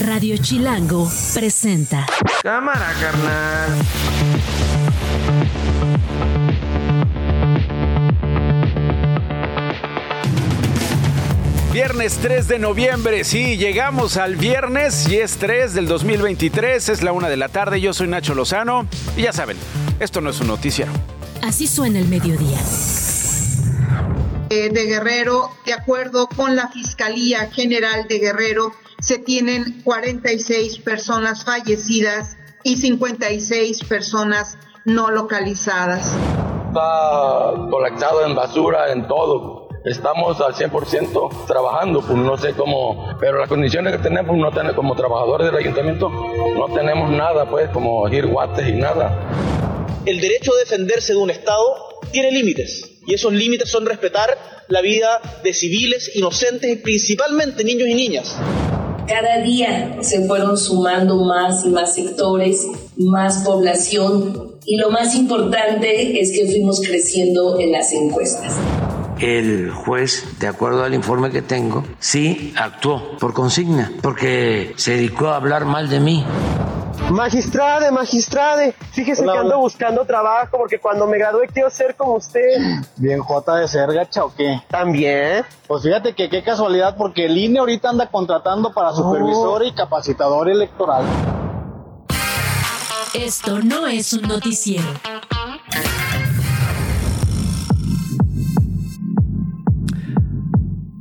Radio Chilango presenta. Cámara, carnal. Viernes 3 de noviembre, sí, llegamos al viernes y es 3 del 2023, es la una de la tarde, yo soy Nacho Lozano y ya saben, esto no es un noticiero. Así suena el mediodía. Eh, de Guerrero, de acuerdo con la Fiscalía General de Guerrero, se tienen 46 personas fallecidas y 56 personas no localizadas. Está colectado en basura, en todo. Estamos al 100% trabajando, pues no sé cómo, pero las condiciones que tenemos, no tenemos, como trabajadores del ayuntamiento, no tenemos nada, pues, como ir guates y nada. El derecho a defenderse de un Estado tiene límites, y esos límites son respetar la vida de civiles inocentes, principalmente niños y niñas. Cada día se fueron sumando más y más sectores, más población y lo más importante es que fuimos creciendo en las encuestas. El juez, de acuerdo al informe que tengo, sí actuó por consigna, porque se dedicó a hablar mal de mí. Magistrade, magistrade, fíjese que ando buscando trabajo porque cuando me gradué quiero ser como usted. Bien J de ser gacha o qué? También. Pues fíjate que qué casualidad porque el INE ahorita anda contratando para supervisor y capacitador electoral. Esto no es un noticiero.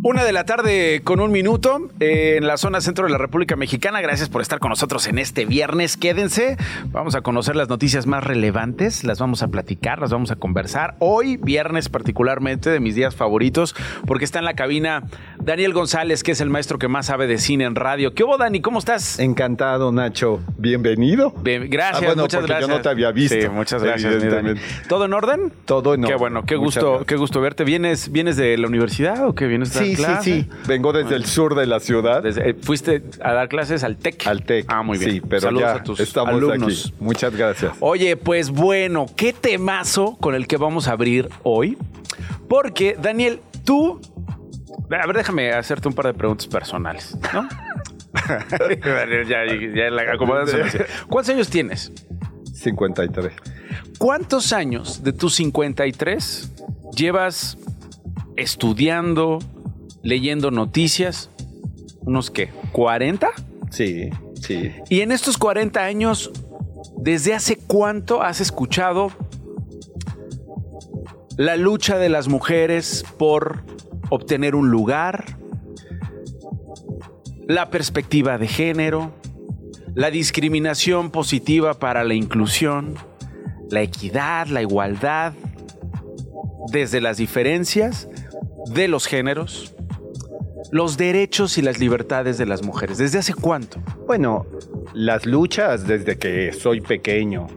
Una de la tarde con un minuto eh, en la zona centro de la República Mexicana. Gracias por estar con nosotros en este viernes. Quédense. Vamos a conocer las noticias más relevantes. Las vamos a platicar, las vamos a conversar. Hoy, viernes particularmente, de mis días favoritos, porque está en la cabina Daniel González, que es el maestro que más sabe de cine en radio. ¿Qué hubo, Dani? ¿Cómo estás? Encantado, Nacho. Bienvenido. Bien, gracias, Ah, bueno, muchas gracias. yo no te había visto, Sí, muchas gracias. Dani. ¿Todo en orden? Todo en Qué orden. bueno, qué Muchas gusto, gracias. qué gusto verte. ¿Vienes, ¿Vienes de la universidad o qué vienes de dar Sí, sí, sí. Vengo desde el sur de la ciudad. Desde- eh, ¿Fuiste a dar clases al TEC? Al TEC. Ah, muy bien. Sí, pero Saludos ya a tus estamos alumnos. aquí. Muchas gracias. Oye, pues bueno, qué temazo con el que vamos a abrir hoy. Porque, Daniel, tú. A ver, déjame hacerte un par de preguntas personales, ¿no? Ya, ya la acomodas. ¿Cuántos años tienes? 53. ¿Cuántos años de tus 53 llevas estudiando, leyendo noticias? ¿Unos qué? ¿40? Sí, sí. Y en estos 40 años, ¿desde hace cuánto has escuchado la lucha de las mujeres por obtener un lugar, la perspectiva de género, la discriminación positiva para la inclusión, la equidad, la igualdad, desde las diferencias de los géneros, los derechos y las libertades de las mujeres? ¿Desde hace cuánto? Bueno, las luchas desde que soy pequeño,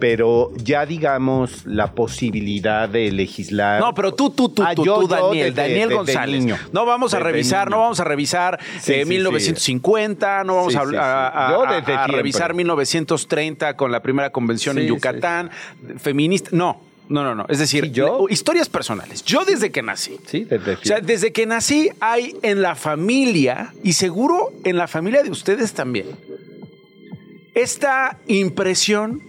pero ya digamos la posibilidad de legislar. No, pero tú, tú, tú, Ah, tú, yo- tú, Daniel, desde- Daniel desde González. niño. No vamos a revisar, niño. no vamos a revisar Sí, eh, sí, 1950, no vamos a, revisar 1930 con la primera convención en Yucatán, feminista. No, no, no, no. Es decir, Sí, yo- historias personales. Yo desde que nací. Sí, desde O sea, desde que nací hay en la familia, y seguro en la familia de ustedes también, esta impresión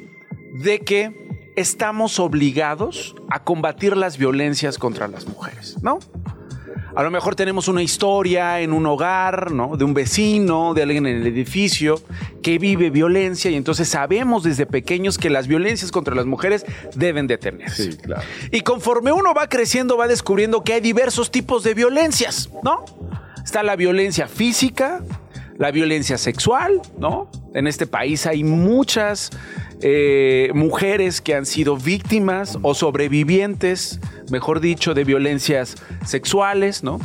de que estamos obligados a combatir las violencias contra las mujeres, ¿no? A lo mejor tenemos una historia en un hogar, ¿no? De un vecino, de alguien en el edificio que vive violencia y entonces sabemos desde pequeños que las violencias contra las mujeres deben detenerse. Sí, claro. Y conforme uno va creciendo, va descubriendo que hay diversos tipos de violencias, ¿no? Está la violencia física, la violencia sexual, ¿no? En este país hay muchas eh, mujeres que han sido víctimas o sobrevivientes, mejor dicho, de violencias sexuales, ¿no?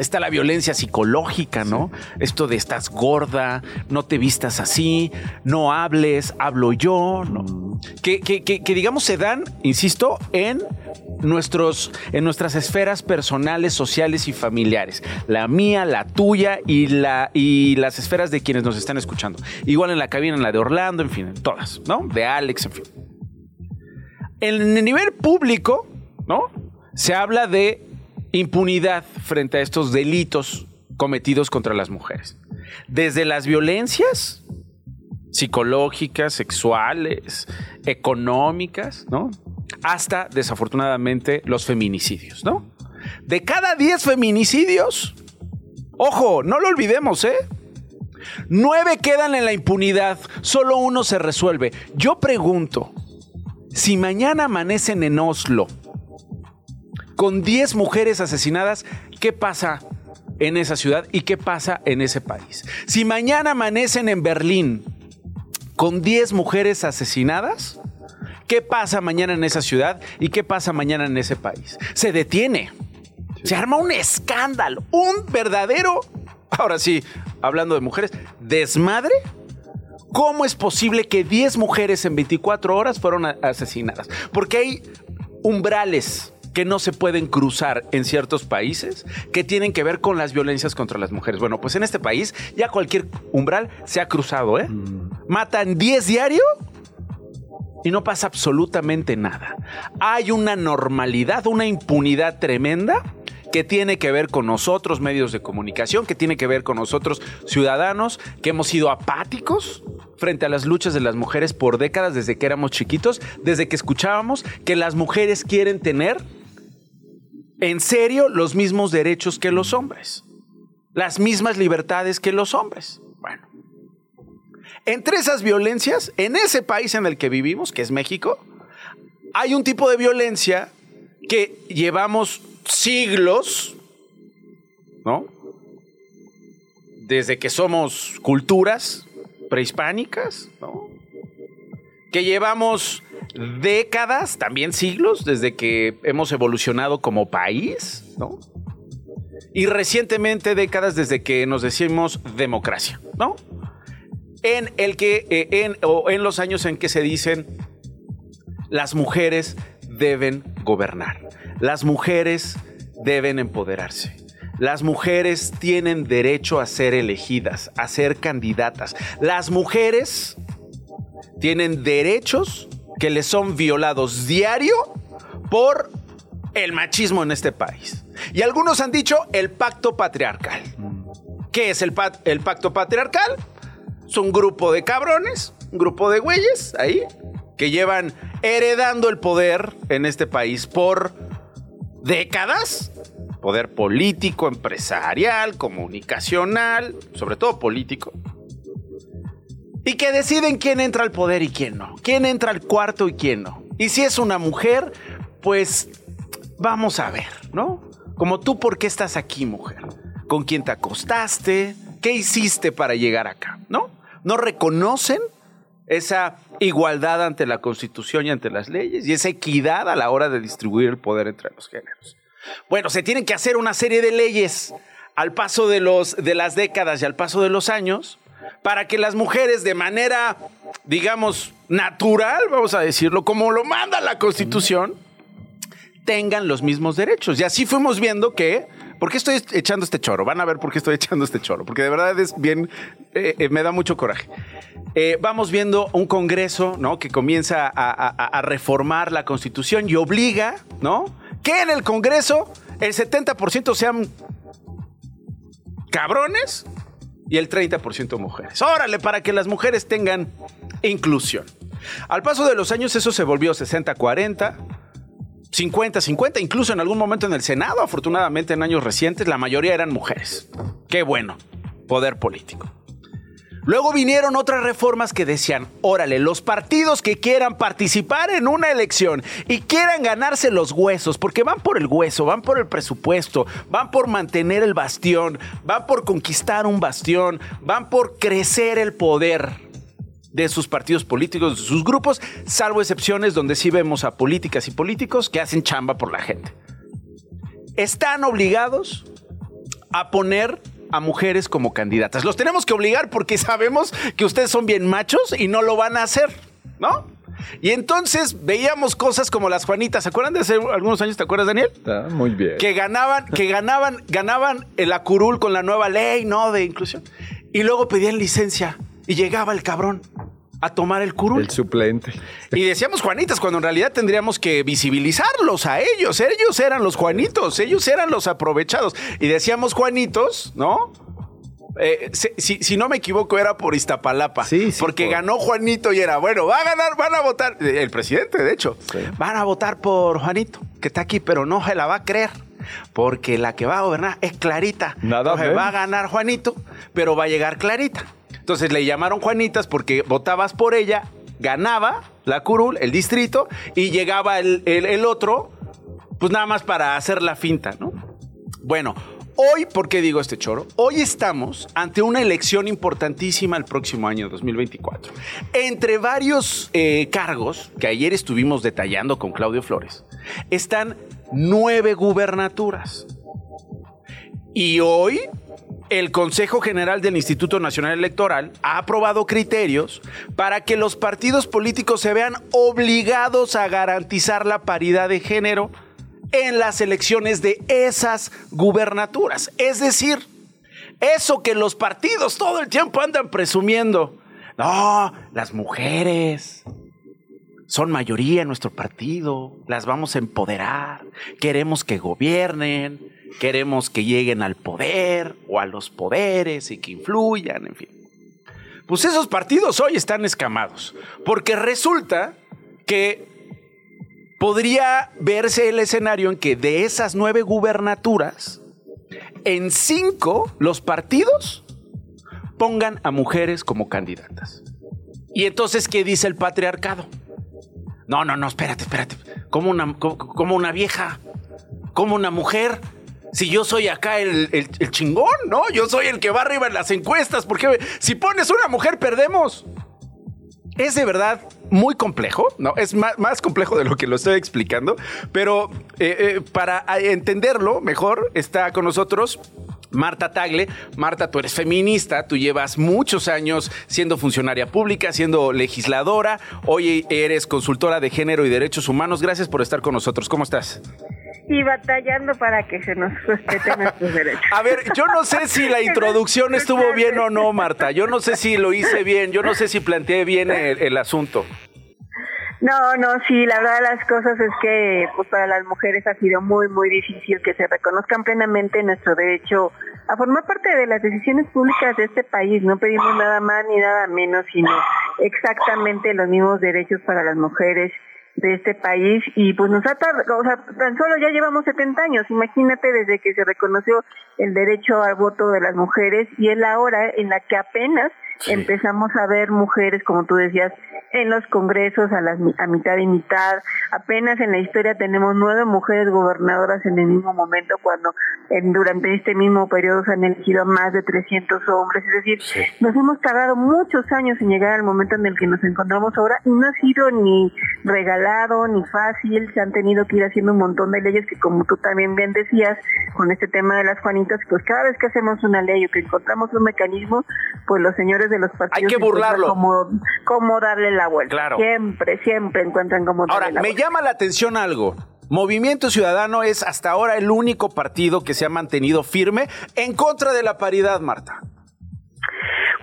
Está la violencia psicológica, ¿no? Esto de estás gorda, no te vistas así, no hables, hablo yo, ¿no? Que, que- que- que, digamos se dan, insisto, en nuestros, en nuestras esferas personales, sociales y familiares. La mía, la tuya y, la, y las esferas de quienes nos están escuchando. Igual en la cabina, en la de Orlando, en fin, en todas, ¿no? De Alex, en fin. En el nivel público, ¿no? Se habla de impunidad frente a estos delitos cometidos contra las mujeres. Desde las violencias psicológicas, sexuales, económicas, ¿no? Hasta, desafortunadamente, los feminicidios, ¿no? De cada 10 feminicidios, ojo, no lo olvidemos, ¿eh? Nueve quedan en la impunidad, solo uno se resuelve. Yo pregunto, si mañana amanecen en Oslo con 10 mujeres asesinadas, ¿qué pasa en esa ciudad y qué pasa en ese país? Si mañana amanecen en Berlín con 10 mujeres asesinadas, ¿qué pasa mañana en esa ciudad y qué pasa mañana en ese país? Se detiene. Se arma un escándalo, un verdadero, ahora sí, hablando de mujeres, desmadre. ¿Cómo es posible que 10 mujeres en 24 horas fueron asesinadas? Porque hay umbrales que no se pueden cruzar en ciertos países que tienen que ver con las violencias contra las mujeres. Bueno, pues en este país ya cualquier umbral se ha cruzado, ¿eh? Matan 10 diario y no pasa absolutamente nada. Hay una normalidad, una impunidad tremenda que tiene que ver con nosotros, medios de comunicación, que tiene que ver con nosotros, ciudadanos, que hemos sido apáticos frente a las luchas de las mujeres por décadas desde que éramos chiquitos, desde que escuchábamos que las mujeres quieren tener en serio los mismos derechos que los hombres, las mismas libertades que los hombres. Bueno, entre esas violencias, en ese país en el que vivimos, que es México, hay un tipo de violencia que llevamos siglos, ¿no? Desde que somos culturas prehispánicas, ¿no? Que llevamos décadas, también siglos, desde que hemos evolucionado como país, ¿no? Y recientemente décadas desde que nos decimos democracia, ¿no? En el que, eh, en, o en los años en que se dicen las mujeres deben gobernar. Las mujeres deben empoderarse. Las mujeres tienen derecho a ser elegidas, a ser candidatas. Las mujeres tienen derechos que les son violados diario por el machismo en este país. Y algunos han dicho el pacto patriarcal. ¿Qué es el, el pacto patriarcal? Es un grupo de cabrones, un grupo de güeyes ahí, que llevan heredando el poder en este país por décadas, poder político, empresarial, comunicacional, sobre todo político, y que deciden quién entra al poder y quién no, quién entra al cuarto y quién no. Y si es una mujer, pues vamos a ver, ¿no? Como tú, ¿por qué estás aquí, mujer? ¿Con quién te acostaste? ¿Qué hiciste para llegar acá? ¿No? No reconocen esa igualdad ante la Constitución y ante las leyes y esa equidad a la hora de distribuir el poder entre los géneros. Bueno, se tienen que hacer una serie de leyes al paso de, los, de las décadas y al paso de los años para que las mujeres de manera, digamos, natural, vamos a decirlo, como lo manda la Constitución, tengan los mismos derechos. Y así fuimos viendo que ¿Por qué estoy echando este choro? Van a ver por qué estoy echando este choro, porque de verdad es bien, eh, eh, me da mucho coraje. Eh, vamos viendo un Congreso, ¿no? Que comienza a, reformar la Constitución y obliga, ¿no? Que en el Congreso el 70% sean cabrones y el 30% mujeres. Órale, para que las mujeres tengan inclusión. Al paso de los años eso se volvió 60-40, 50-50, incluso en algún momento en el Senado, afortunadamente en años recientes, la mayoría eran mujeres. Qué bueno, poder político. Luego vinieron otras reformas que decían, órale, los partidos que quieran participar en una elección y quieran ganarse los huesos, porque van por el hueso, van por el presupuesto, van por mantener el bastión, van por conquistar un bastión, van por crecer el poder de sus partidos políticos, de sus grupos, salvo excepciones donde sí vemos a políticas y políticos que hacen chamba por la gente. Están obligados a poner a mujeres como candidatas. Los tenemos que obligar porque sabemos que ustedes son bien machos y no lo van a hacer, ¿no? Y entonces veíamos cosas como las Juanitas. ¿Se acuerdan de hace algunos años? ¿Te acuerdas, Daniel? Está muy bien. Que ganaban, que ganaban, ganaban el acurul con la nueva ley, ¿no? De inclusión. Y luego pedían licencia y llegaba el cabrón a tomar el curul. El suplente. Y decíamos Juanitas, cuando en realidad tendríamos que visibilizarlos a ellos. Ellos eran los Juanitos, ellos eran los aprovechados. Y decíamos Juanitos, ¿no? Eh, si, si- si no me equivoco, era por Iztapalapa. porque ganó Juanito y era, bueno, va a ganar, van a votar. El presidente, de hecho, van a votar por Juanito, que está aquí, pero no se la va a creer. Porque la que va a gobernar es Clarita. Nada Entonces, va a ganar Juanito, pero va a llegar Clarita. Entonces le llamaron Juanitas porque votabas por ella, ganaba la curul, el distrito, y llegaba el, el- otro, pues nada más para hacer la finta, ¿no? Bueno, hoy, ¿por qué digo este choro? Hoy estamos ante una elección importantísima el próximo año 2024. Entre varios eh, cargos que ayer estuvimos detallando con Claudio Flores, están nueve gubernaturas. Y hoy el Consejo General del Instituto Nacional Electoral ha aprobado criterios para que los partidos políticos se vean obligados a garantizar la paridad de género en las elecciones de esas gubernaturas. Es decir, eso que los partidos todo el tiempo andan presumiendo. No, las mujeres son mayoría en nuestro partido, las vamos a empoderar, queremos que gobiernen, queremos que lleguen al poder o a los poderes y que influyan, en fin. Pues esos partidos hoy están escamados, porque resulta que podría verse el escenario en que de esas nueve gubernaturas, en cinco los partidos pongan a mujeres como candidatas. Y entonces, ¿qué dice el patriarcado? No, no, no, espérate, espérate. Como una, como, una vieja, como una mujer. Si yo soy acá el, el- chingón, ¿no? Yo soy el que va arriba en las encuestas, porque si pones una mujer, perdemos. Es de verdad muy complejo, ¿no? Es más, más complejo de lo que lo estoy explicando, pero eh, eh, para entenderlo mejor está con nosotros Marta Tagle. Marta, tú eres feminista, tú llevas muchos años siendo funcionaria pública, siendo legisladora, hoy eres consultora de género y derechos humanos. Gracias por estar con nosotros. ¿Cómo estás? Y batallando para que se nos respeten nuestros derechos. A ver, yo no sé si la introducción estuvo bien o no, Marta. Yo no sé si lo hice bien, yo no sé si planteé bien el, el asunto. No, no, sí, la verdad de las cosas es que pues para las mujeres ha sido muy, muy difícil que se reconozcan plenamente nuestro derecho a formar parte de las decisiones públicas de este país. No pedimos nada más ni nada menos, sino exactamente los mismos derechos para las mujeres de este país y pues nos ha tardado, o sea, tan solo ya llevamos 70 años, imagínate desde que se reconoció el derecho al voto de las mujeres y es la hora en la que apenas empezamos a ver mujeres, como tú decías, en los congresos a, las, a mitad y mitad. Apenas en la historia tenemos nueve mujeres gobernadoras en el mismo momento cuando en, durante este mismo periodo se han elegido a más de 300 hombres. Es decir, nos hemos tardado muchos años en llegar al momento en el que nos encontramos ahora y no ha sido ni regalado ni fácil. Se han tenido que ir haciendo un montón de leyes que, como tú también bien decías, con este tema de las Juanitas, pues cada vez que hacemos una ley o que encontramos un mecanismo, pues los señores de los partidos que encuentran burlarlo. Cómo darle la vuelta. Claro. Siempre, siempre encuentran cómo darle Ahora, la me llama la atención algo. Movimiento Ciudadano es hasta ahora el único partido que se ha mantenido firme en contra de la paridad, Marta.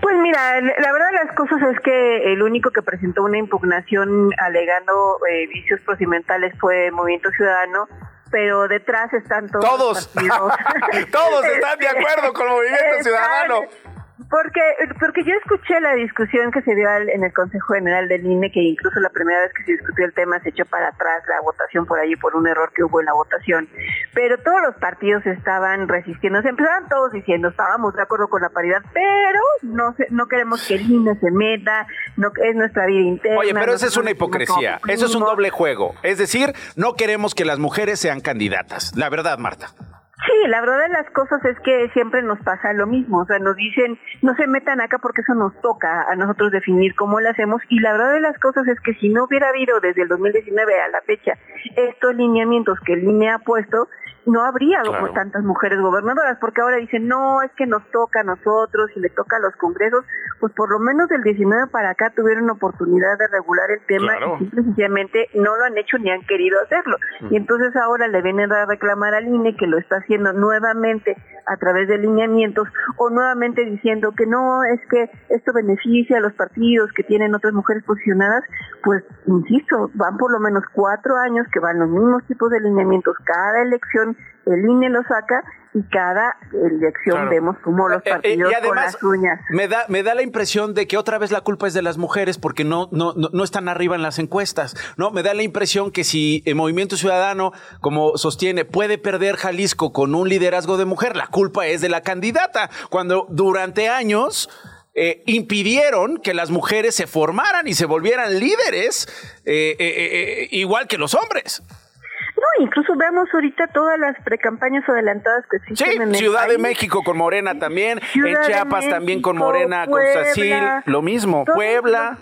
Pues mira, la verdad de las cosas es que el único que presentó una impugnación alegando eh, vicios procedimentales fue Movimiento Ciudadano, pero detrás están todos. Todos. los. Todos están de acuerdo con Movimiento Ciudadano. Porque, porque yo escuché la discusión que se dio al- en el Consejo General del INE, que incluso la primera vez que se discutió el tema se echó para atrás la votación por ahí por un error que hubo en la votación. Pero todos los partidos estaban resistiendo, se empezaban todos diciendo, estábamos de acuerdo con la paridad, pero no se- no queremos que el INE se meta, no es nuestra vida interna. Oye, pero esa es una hipocresía. Eso es un doble juego. Es decir, no queremos que las mujeres sean candidatas. La verdad, Marta. Sí, la verdad de las cosas es que siempre nos pasa lo mismo, o sea, nos dicen, no se metan acá porque eso nos toca a nosotros definir cómo lo hacemos y la verdad de las cosas es que si no hubiera habido desde el 2019 a la fecha estos lineamientos que el INE ha puesto, no habría Claro. tantas mujeres gobernadoras, porque ahora dicen, no, es que nos toca a nosotros y le toca a los congresos, pues por lo menos del 19 para acá tuvieron oportunidad de regular el tema Claro. y simple sencillamente no lo han hecho ni han querido hacerlo. Y entonces ahora le vienen a reclamar al INE que lo está haciendo nuevamente a través de lineamientos o nuevamente diciendo que no, es que esto beneficia a los partidos que tienen otras mujeres posicionadas, pues insisto, van por lo menos cuatro años que van los mismos tipos de lineamientos cada elección el INE lo saca y cada elección Claro. vemos cómo los Eh, eh, partidos y con además, las uñas. Me da, me da la impresión de que otra vez la culpa es de las mujeres porque no, no, no, no están arriba en las encuestas. No, me da la impresión que si el Movimiento Ciudadano, como sostiene, puede perder Jalisco con un liderazgo de mujer, la culpa es de la candidata. Cuando durante años eh, impidieron que las mujeres se formaran y se volvieran líderes, eh, eh, eh, eh, igual que los hombres. No, incluso vemos ahorita todas las precampañas adelantadas que Sí, existen en el Ciudad de. México con Morena también, Ciudad en Chiapas también con Morena, con Sacil, lo mismo, Puebla.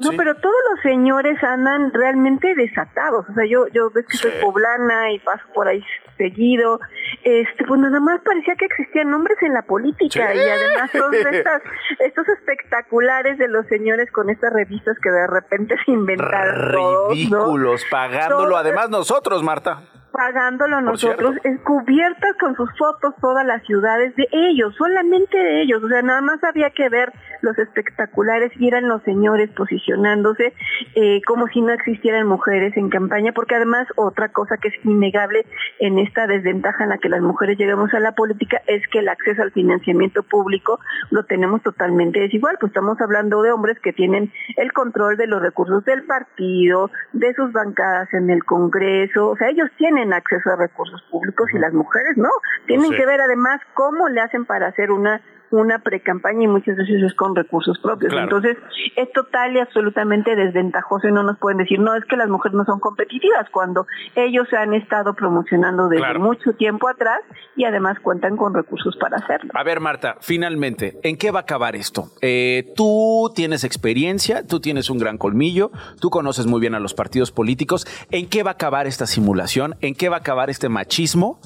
No, Sí. pero todos los señores andan realmente desatados. O sea, yo, yo ves que soy poblana y paso por ahí seguido. Este, pues nada más parecía que existían hombres en la política Sí. y además todos estas, estos espectaculares de los señores con estas revistas que de repente se inventaron todos, ¿no? Ridículos, pagándolo Todos- además nosotros, Marta. Pagándolo nosotros, cubiertas con sus fotos todas las ciudades de ellos, solamente de ellos, o sea, nada más había que ver los espectaculares y eran los señores posicionándose eh, como si no existieran mujeres en campaña, porque además otra cosa que es innegable en esta desventaja en la que las mujeres llegamos a la política es que el acceso al financiamiento público lo tenemos totalmente desigual, pues estamos hablando de hombres que tienen el control de los recursos del partido, de sus bancadas en el Congreso, o sea, ellos tienen acceso a recursos públicos y las mujeres no. Tienen Sí. que ver además cómo le hacen para hacer una una precampaña y muchas veces es con recursos propios. Claro. Entonces, es total y absolutamente desventajoso y no nos pueden decir, no, es que las mujeres no son competitivas cuando ellos se han estado promocionando desde Claro. mucho tiempo atrás y además cuentan con recursos para hacerlo. A ver, Marta, finalmente, ¿en qué va a acabar esto? Eh, tú tienes experiencia, tú tienes un gran colmillo, tú conoces muy bien a los partidos políticos. ¿En qué va a acabar esta simulación? ¿En qué va a acabar este machismo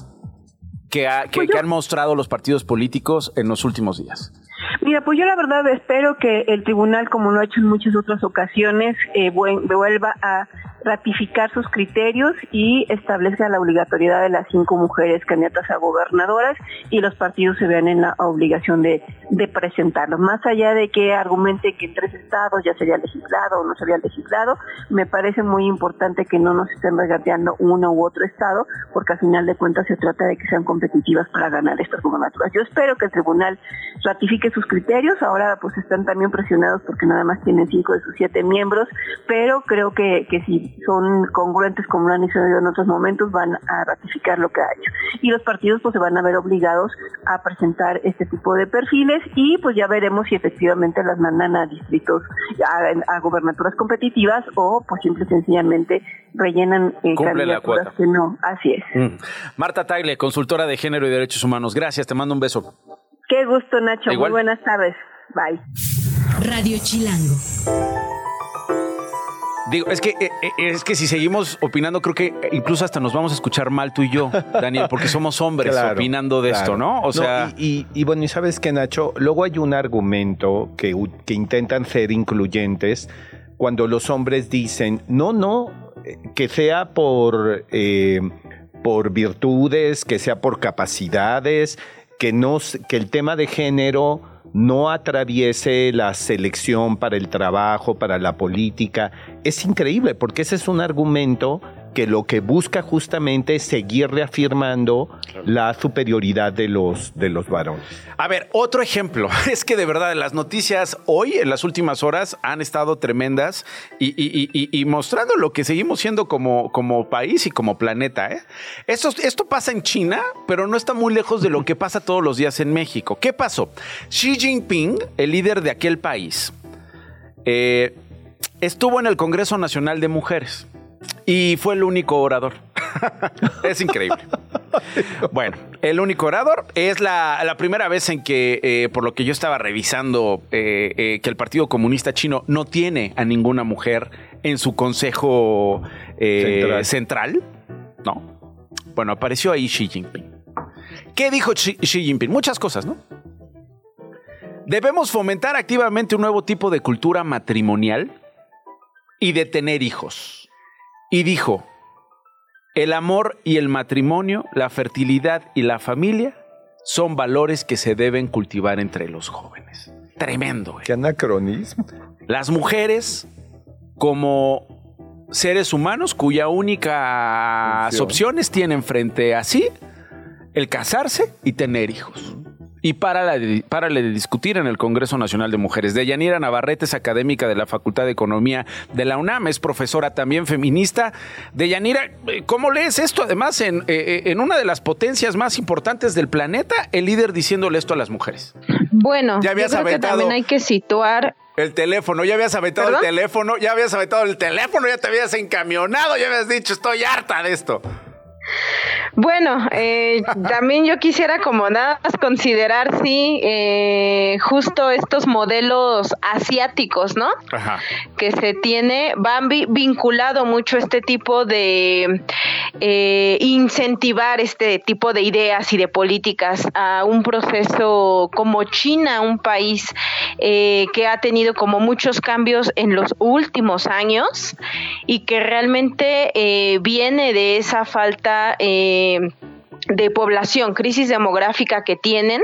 que, ha- que- que han mostrado los partidos políticos en los últimos días? Mira, pues yo la verdad espero que el tribunal, como lo ha hecho en muchas otras ocasiones, eh, vuelva a ratificar sus criterios y establezca la obligatoriedad de las cinco mujeres candidatas a gobernadoras y los partidos se vean en la obligación de, presentarlos. Más allá de que argumente que en tres estados ya sería legislado o no sería legislado, me parece muy importante que no nos estén regateando uno u otro estado, porque al final de cuentas se trata de que sean competitivas para ganar estas gubernaturas. Yo espero que el tribunal ratifique sus criterios, ahora pues están también presionados porque nada más tienen cinco de sus siete miembros, pero creo que, que si son congruentes como lo han hecho en otros momentos, van a ratificar lo que ha hecho. Y los partidos pues se van a ver obligados a presentar este tipo de perfiles y pues ya veremos si efectivamente las mandan a distritos, a, a gobernaturas competitivas o pues simple y sencillamente rellenan eh, la candidaturas cuota. que no. Así es. Mm. Marta Tagle, consultora de género y derechos humanos. Gracias, te mando un beso. Qué gusto, Nacho. Igual. Muy buenas tardes. Bye. Radio Chilango. Digo, es que, eh, eh, es que si seguimos opinando, creo que incluso hasta nos vamos a escuchar mal tú y yo, Daniel, porque somos hombres Claro, opinando de esto. ¿no? O sea, y, y- y bueno, y sabes que Nacho, luego hay un argumento que, que intentan ser incluyentes cuando los hombres dicen, no, no, eh, que sea por, eh, por virtudes, que sea por capacidades, que, no, que el tema de género no atraviese la selección para el trabajo, para la política. Es increíble porque ese es un argumento que lo que busca justamente es seguir reafirmando la superioridad de los, de los varones. A ver, otro ejemplo. Es que de verdad las noticias hoy, en las últimas horas, han estado tremendas y, y- y- y- y mostrando lo que seguimos siendo como, como país y como planeta. ¿eh? Esto, esto pasa en China, pero no está muy lejos de lo que pasa todos los días en México. ¿Qué pasó? Xi Jinping, el líder de aquel país, eh, estuvo en el Congreso Nacional de Mujeres y fue el único orador. es increíble. Bueno, el único orador es la, la primera vez en que, eh, por lo que yo estaba revisando, eh, eh, que el Partido Comunista Chino no tiene a ninguna mujer en su consejo central. No. Bueno, apareció ahí Xi Jinping. ¿Qué dijo Xi, Xi Jinping? Muchas cosas, ¿no? Debemos fomentar activamente un nuevo tipo de cultura matrimonial y de tener hijos. Y dijo, el amor y el matrimonio, la fertilidad y la familia son valores que se deben cultivar entre los jóvenes. Tremendo. güey. Qué anacronismo. Las mujeres como seres humanos cuya única Función. opciones tienen frente a sí el casarse y tener hijos. Y para de, párale de discutir en el Congreso Nacional de Mujeres. Deyanira Navarrete es académica de la Facultad de Economía de la UNAM, es profesora también feminista. Deyanira, eh, ¿cómo lees esto? Además, en, eh, eh, en una de las potencias más importantes del planeta, el líder diciéndole esto a las mujeres. Bueno, ya habías yo creo que también hay que situar el teléfono, ya habías aventado el teléfono, ya habías aventado el teléfono, ya te habías encamionado, ya habías dicho, estoy harta de esto. Bueno, eh, también yo quisiera como nada más considerar, sí, eh, justo estos modelos asiáticos, ¿no? Ajá. Que se tiene, van vinculado mucho este tipo de eh, incentivar este tipo de ideas y de políticas a un proceso como China, un país que ha tenido como muchos cambios en los últimos años y que realmente viene de esa falta de población, crisis demográfica que tienen,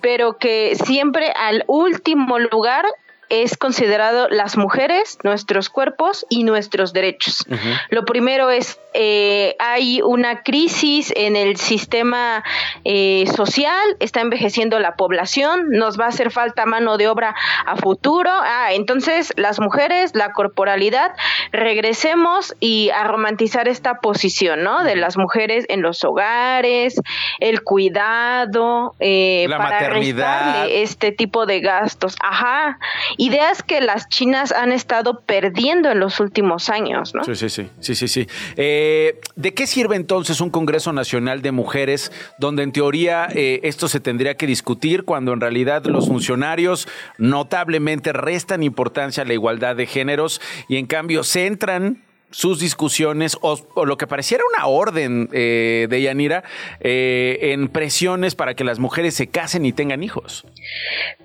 pero que siempre al último lugar es considerado las mujeres, nuestros cuerpos y nuestros derechos. Lo primero es, eh, hay una crisis en el sistema eh, social, está envejeciendo la población, nos va a hacer falta mano de obra a futuro. Ah, entonces las mujeres, la corporalidad, regresemos y a romantizar esta posición, ¿no? De las mujeres en los hogares, el cuidado, eh, para maternidad. este tipo de gastos. Ajá ideas que las chinas han estado perdiendo en los últimos años, ¿no? Sí, sí, sí, sí, sí, sí. Eh, ¿De qué sirve entonces un Congreso Nacional de Mujeres donde en teoría eh, esto se tendría que discutir cuando en realidad los funcionarios notablemente restan importancia a la igualdad de géneros y en cambio centran sus discusiones o, lo que pareciera una orden eh, de Yanira eh, en presiones para que las mujeres se casen y tengan hijos.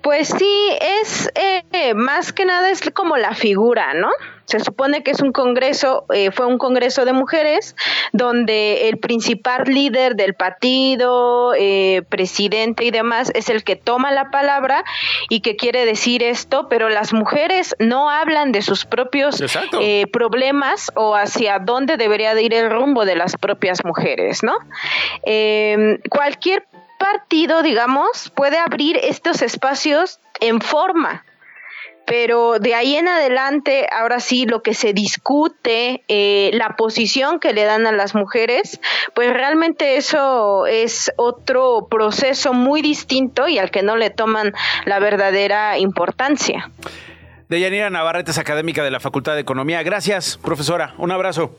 Pues sí, es eh, más que nada es como la figura, ¿no? Se supone que es un congreso, eh, fue un congreso de mujeres donde el principal líder del partido, eh, presidente y demás es el que toma la palabra y que quiere decir esto, pero las mujeres no hablan de sus propios eh, problemas o hacia dónde debería de ir el rumbo de las propias mujeres, ¿no? cualquier partido, digamos, puede abrir estos espacios en forma pero de ahí en adelante, ahora sí, lo que se discute, eh, la posición que le dan a las mujeres, pues realmente eso es otro proceso muy distinto y al que no le toman la verdadera importancia. Deyanira Navarrete es académica de la Facultad de Economía. Gracias, profesora. Un abrazo.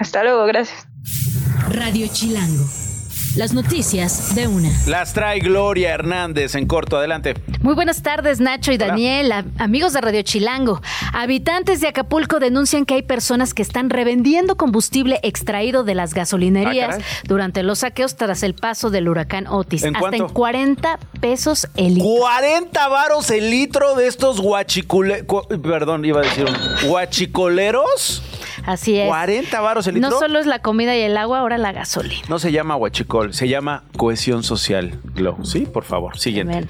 Hasta luego, gracias. Radio Chilango. Las noticias de una. Las trae Gloria Hernández en corto. Adelante. Muy buenas tardes, Nacho y Daniel, amigos de Radio Chilango. Habitantes de Acapulco denuncian que hay personas que están revendiendo combustible extraído de las gasolinerías ah, durante los saqueos tras el paso del huracán Otis. Hasta en 40 pesos el litro. 40 varos el litro de estos guachicule... Perdón, iba a decir guachicoleros. Así es. 40 varos el litro. No solo es la comida y el agua, ahora la gasolina. No se llama huachicol, se llama cohesión social. Sí, por favor, siguiente.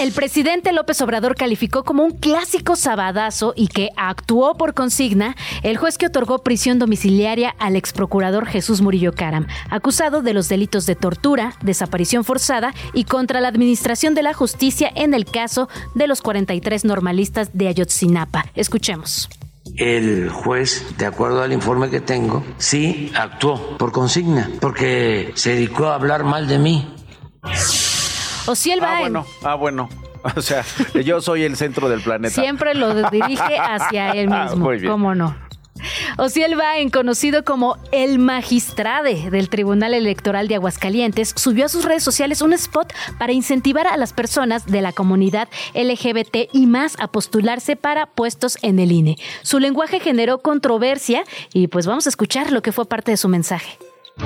El presidente López Obrador calificó como un clásico sabadazo y que actuó por consigna el juez que otorgó prisión domiciliaria al exprocurador Jesús Murillo Caram, acusado de los delitos de tortura, desaparición forzada y contra la administración de la justicia en el caso de los 43 normalistas de Ayotzinapa. Escuchemos el juez, de acuerdo al informe que tengo, sí actuó por consigna, porque se dedicó a hablar mal de mí. O si él va ah, bueno, ah, bueno. O sea, yo soy el centro del planeta. Siempre lo dirige hacia él ah, mismo. ¿Cómo no? Ociel Baen, conocido como el magistrade del Tribunal Electoral de Aguascalientes, subió a sus redes sociales un spot para incentivar a las personas de la comunidad LGBT y más a postularse para puestos en el INE. Su lenguaje generó controversia y pues vamos a escuchar lo que fue parte de su mensaje.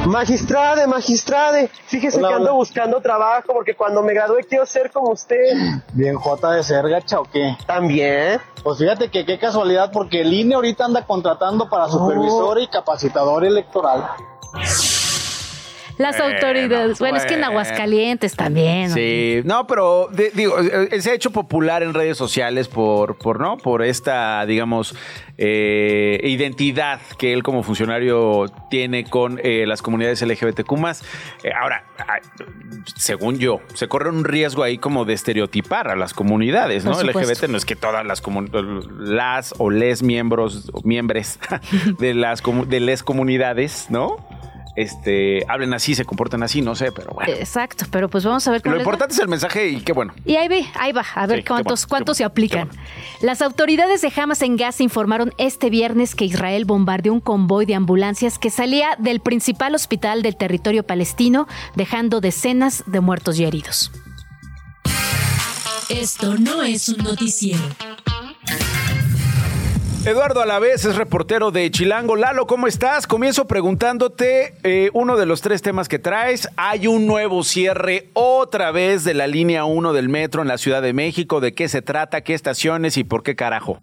Magistrade, magistrade, fíjese que ando buscando trabajo porque cuando me gradué quiero ser como usted. Bien J de ser gacha o qué? También. Pues fíjate que qué casualidad porque el INE ahorita anda contratando para supervisor y capacitador electoral. Las autoridades. Bueno, es que en Aguascalientes también. Sí, no, pero digo, eh, se ha hecho popular en redes sociales por, por ¿no? Por esta, digamos, eh, identidad que él como funcionario tiene con eh, las comunidades LGBTQ ahora, según yo, se corre un riesgo ahí como de estereotipar a las comunidades, ¿no? LGBT no es que todas las las o les miembros, miembros de las de les comunidades, ¿no? Este, hablen así, se comportan así, no sé, pero bueno. Exacto, pero pues vamos a ver cómo Lo importante es el mensaje y qué bueno. Y ahí ve, ahí va, a ver cuántos, cuántos se aplican. Las autoridades de Hamas en Gaza informaron este viernes que Israel bombardeó un convoy de ambulancias que salía del principal hospital del territorio palestino, dejando decenas de muertos y heridos. Esto no es un noticiero. Eduardo Alavés es reportero de Chilango. Lalo, ¿cómo estás? Comienzo preguntándote eh, uno de los tres temas que traes. Hay un nuevo cierre otra vez de la línea 1 del metro en la Ciudad de México. ¿De qué se trata? ¿Qué estaciones y por qué carajo?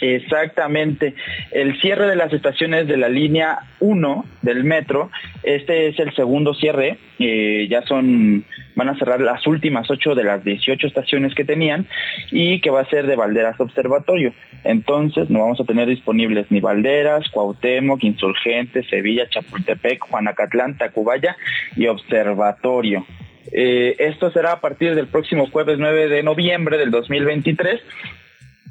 Exactamente. El cierre de las estaciones de la línea 1 del metro, este es el segundo cierre, eh, ya son, van a cerrar las últimas 8 de las 18 estaciones que tenían y que va a ser de Valderas Observatorio. Entonces no vamos a tener disponibles ni Valderas, Cuauhtémoc, Insurgentes, Sevilla, Chapultepec, Juanacatlán, Tacubaya y Observatorio. Eh, esto será a partir del próximo jueves 9 de noviembre del 2023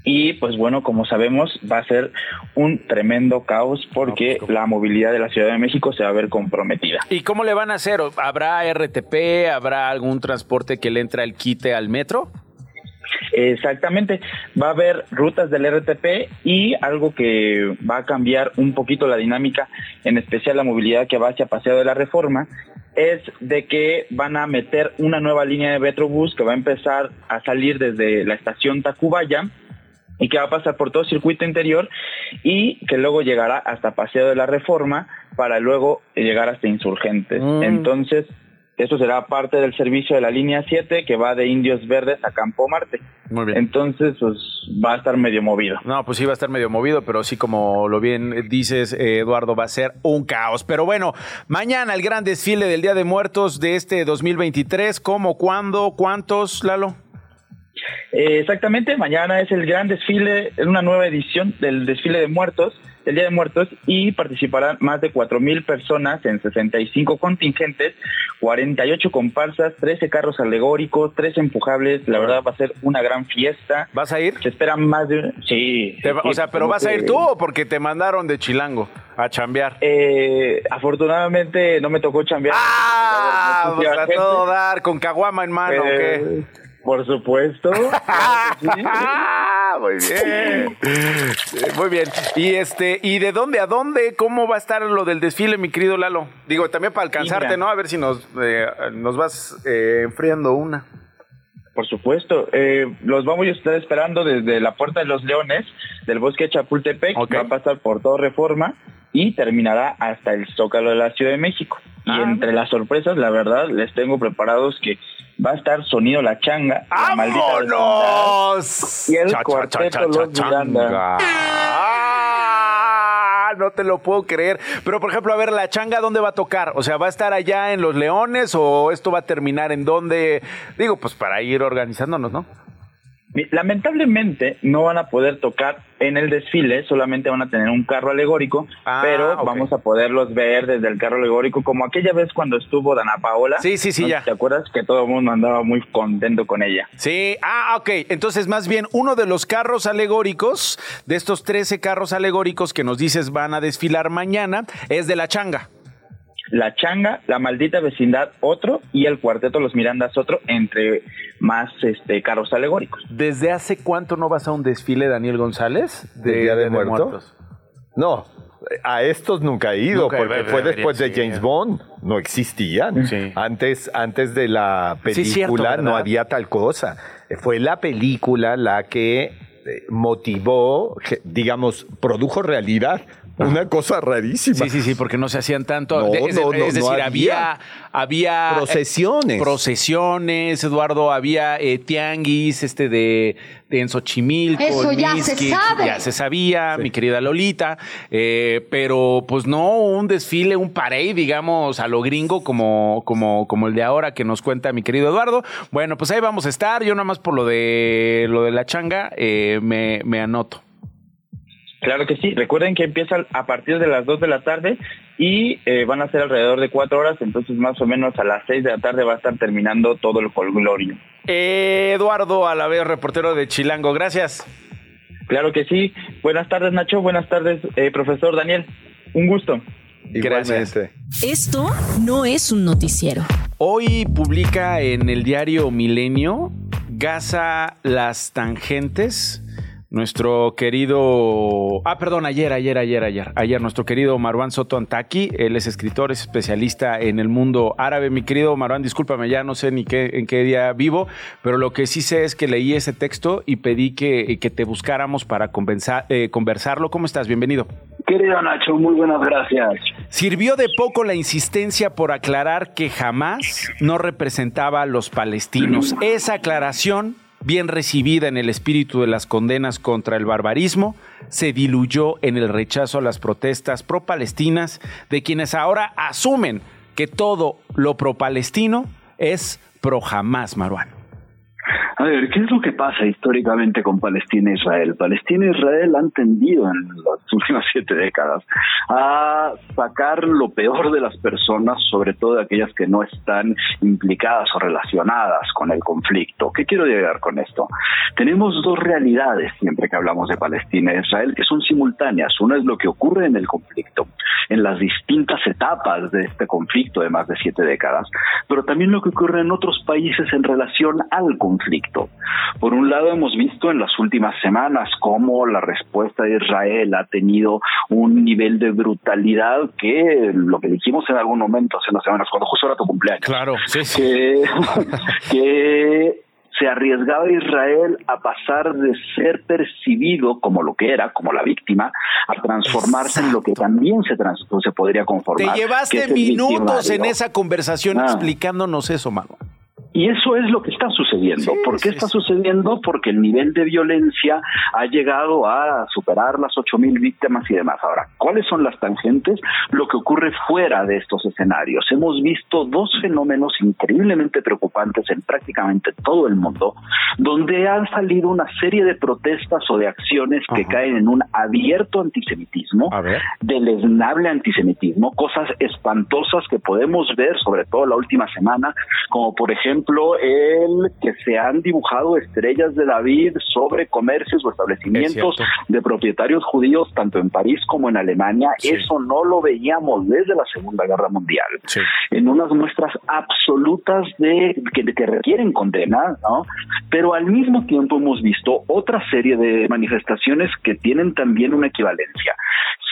y pues bueno, como sabemos, va a ser un tremendo caos porque la movilidad de la Ciudad de México se va a ver comprometida. ¿Y cómo le van a hacer? ¿Habrá RTP? ¿Habrá algún transporte que le entra el quite al metro? Exactamente, va a haber rutas del RTP y algo que va a cambiar un poquito la dinámica, en especial la movilidad que va hacia Paseo de la Reforma, es de que van a meter una nueva línea de Metrobús que va a empezar a salir desde la estación Tacubaya y que va a pasar por todo el circuito interior y que luego llegará hasta Paseo de la Reforma para luego llegar hasta Insurgentes. Mm. Entonces, eso será parte del servicio de la línea 7 que va de Indios Verdes a Campo Marte. Muy bien. Entonces, pues va a estar medio movido. No, pues sí va a estar medio movido, pero sí como lo bien dices, eh, Eduardo, va a ser un caos. Pero bueno, mañana el gran desfile del Día de Muertos de este 2023. ¿Cómo, cuándo, cuántos, Lalo? Eh, exactamente, mañana es el gran desfile, es una nueva edición del desfile de muertos, el Día de Muertos, y participarán más de 4.000 personas en 65 contingentes, 48 comparsas, 13 carros alegóricos, 3 empujables, la verdad va a ser una gran fiesta. ¿Vas a ir? Se esperan más de... Sí. o sea, pero ¿vas a ir tú o porque te mandaron de Chilango a chambear? Eh, afortunadamente no me tocó chambear. ¡Ah! Pues a todo dar, con caguama en mano, ¿o qué? Eh, por supuesto. Muy bien. Muy bien. Y este, ¿y de dónde a dónde? ¿Cómo va a estar lo del desfile, mi querido Lalo? Digo, también para alcanzarte, ¿no? A ver si nos, eh, nos vas eh, enfriando una. Por supuesto, eh, los vamos a estar esperando desde la Puerta de los Leones del Bosque de Chapultepec, va a pasar por toda Reforma y terminará hasta el Zócalo de la Ciudad de México. Y ah. entre las sorpresas, la verdad, les tengo preparados que va a estar Sonido La Changa, La ¡Vámonos! y el cuarteto Los Miranda. ¡Ah! No te lo puedo creer. Pero, por ejemplo, a ver, La Changa, ¿dónde va a tocar? O sea, ¿va a estar allá en Los Leones o esto va a terminar en dónde? Digo, pues para ir organizándonos, ¿no? Lamentablemente no van a poder tocar en el desfile, solamente van a tener un carro alegórico, ah, pero vamos a poderlos ver desde el carro alegórico, como aquella vez cuando estuvo Dana Paola. Sí, sí, sí, ya. ¿Te acuerdas que todo el mundo andaba muy contento con ella? Sí, ah, ok. Entonces, más bien, uno de los carros alegóricos, de estos 13 carros alegóricos que nos dices van a desfilar mañana, es de la changa. La Changa, La Maldita Vecindad otro y el Cuarteto Los Mirandas otro, entre más este carros alegóricos. ¿Desde hace cuánto no vas a un desfile, Daniel González? De, Día de, Muertos? No, a estos nunca he ido, porque fue después de James Bond, no existían. Antes, antes de la película no había tal cosa. Fue la película la que eh, motivó, digamos, produjo realidad Una cosa rarísima. Sí, sí, sí, porque no se hacían tanto. es, decir, había, había eh, procesiones. procesiones, Eduardo, había eh, tianguis, este de, de en Xochimilco. Eso ya se sabe. Ya se sabía, mi querida Lolita. Eh, pero pues no un desfile, un parade, digamos, a lo gringo como, como, como el de ahora que nos cuenta mi querido Eduardo. Bueno, pues ahí vamos a estar. Yo nada más por lo de lo de la changa me, me anoto. Claro que sí. Recuerden que empiezan a partir de las 2 de la tarde y eh, van a ser alrededor de 4 horas, entonces más o menos a las 6 de la tarde va a estar terminando todo el folclorio. Eduardo Alavés, reportero de Chilango, gracias. Claro que sí. Buenas tardes Nacho, buenas tardes eh, profesor Daniel. Un gusto. Gracias. Esto no es un noticiero. Hoy publica en el diario Milenio Gaza Las Tangentes nuestro querido, ah, perdón, ayer, ayer, ayer, ayer, ayer, nuestro querido Marwan Soto Antaki, él es escritor, es especialista en el mundo árabe. Mi querido Marwan, discúlpame, ya no sé ni qué, en qué día vivo, pero lo que sí sé es que leí ese texto y pedí que, que te buscáramos para eh, conversarlo. ¿Cómo estás? Bienvenido. Querido Nacho, muy buenas gracias. Sirvió de poco la insistencia por aclarar que jamás no representaba a los palestinos. Esa aclaración bien recibida en el espíritu de las condenas contra el barbarismo, se diluyó en el rechazo a las protestas pro-palestinas de quienes ahora asumen que todo lo pro-palestino es pro-jamás, Maruán. A ver, ¿qué es lo que pasa históricamente con Palestina e Israel? Palestina e Israel han tendido en las últimas siete décadas a sacar lo peor de las personas, sobre todo de aquellas que no están implicadas o relacionadas con el conflicto. ¿Qué quiero llegar con esto? Tenemos dos realidades siempre que hablamos de Palestina e Israel que son simultáneas. Una es lo que ocurre en el conflicto, en las distintas etapas de este conflicto de más de siete décadas, pero también lo que ocurre en otros países en relación al conflicto. Por un lado, hemos visto en las últimas semanas cómo la respuesta de Israel ha tenido un nivel de brutalidad que lo que dijimos en algún momento hace unas semanas, cuando justo era tu cumpleaños. Claro, sí, sí. que se arriesgaba Israel a pasar de ser percibido como lo que era, como la víctima, a transformarse en lo que también se, se podría conformar. Te llevaste minutos en esa conversación ah. explicándonos eso, Manu. Y eso es lo que está sucediendo. ¿Por qué está sucediendo? Porque el nivel de violencia ha llegado a superar las 8.000 víctimas y demás. Ahora, ¿cuáles son las tangentes? Lo que ocurre fuera de estos escenarios. Hemos visto dos fenómenos increíblemente preocupantes en prácticamente todo el mundo, donde han salido una serie de protestas o de acciones que caen en un abierto antisemitismo, deleznable antisemitismo, cosas espantosas que podemos ver, sobre todo la última semana, como por ejemplo, el que se han dibujado estrellas de David sobre comercios o establecimientos de propietarios judíos tanto en París como en Alemania. Eso no lo veíamos desde la Segunda Guerra Mundial. En unas muestras absolutas de que, que requieren condena, ¿no? Pero al mismo tiempo hemos visto otra serie de manifestaciones que tienen también una equivalencia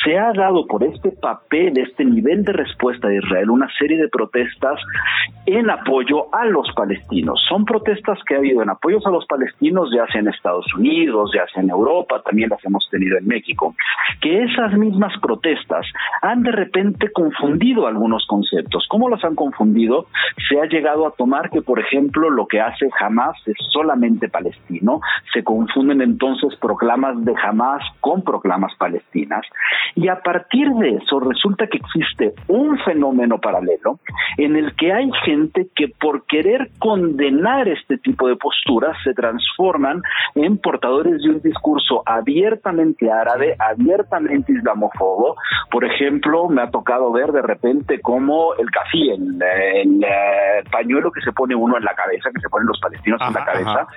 se ha dado por este papel, este nivel de respuesta de Israel, una serie de protestas en apoyo a los palestinos. Son protestas que ha habido en apoyos a los palestinos, ya sea en Estados Unidos, ya sea en Europa, también las hemos tenido en México, que esas mismas protestas han de repente confundido algunos conceptos. ¿Cómo los han confundido? Se ha llegado a tomar que, por ejemplo, lo que hace Hamas es solamente palestino, se confunden entonces proclamas de Hamas con proclamas palestinas y a partir de eso resulta que existe un fenómeno paralelo en el que hay gente que por querer condenar este tipo de posturas se transforman en portadores de un discurso abiertamente árabe, abiertamente islamófobo. Por ejemplo, me ha tocado ver de repente como el café, el, eh, pañuelo que se pone uno en la cabeza, que se ponen los palestinos en la cabeza,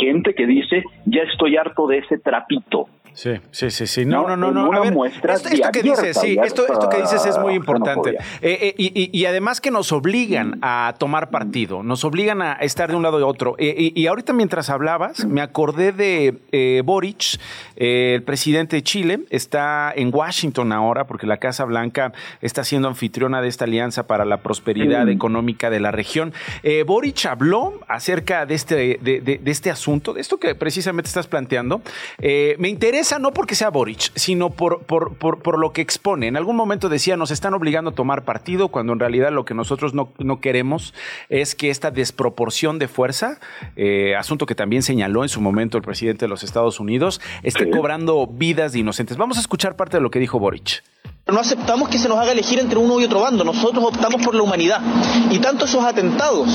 gente que dice, ya estoy harto de ese trapito. Sí, sí, sí, sí. No, no, no, no. A ver, esto, que dices, sí, esto, esto que dices es muy importante. Eh, eh, y, además que nos obligan a tomar partido, nos obligan a estar de un lado y otro. Eh, y, ahorita mientras hablabas, me acordé de Boric, el presidente de Chile, está en Washington ahora porque la Casa Blanca está siendo anfitriona de esta alianza para la prosperidad económica de la región. Boric habló acerca de este, de, de este asunto, de esto que precisamente estás planteando. me interesa interesa no porque sea Boric, sino por, por, por, lo que expone. En algún momento decía, nos están obligando a tomar partido, cuando en realidad lo que nosotros no, queremos es que esta desproporción de fuerza, eh, asunto que también señaló en su momento el presidente de los Estados Unidos, esté cobrando vidas de inocentes. Vamos a escuchar parte de lo que dijo Boric. No aceptamos que se nos haga elegir entre uno y otro bando. Nosotros optamos por la humanidad. Y tanto esos atentados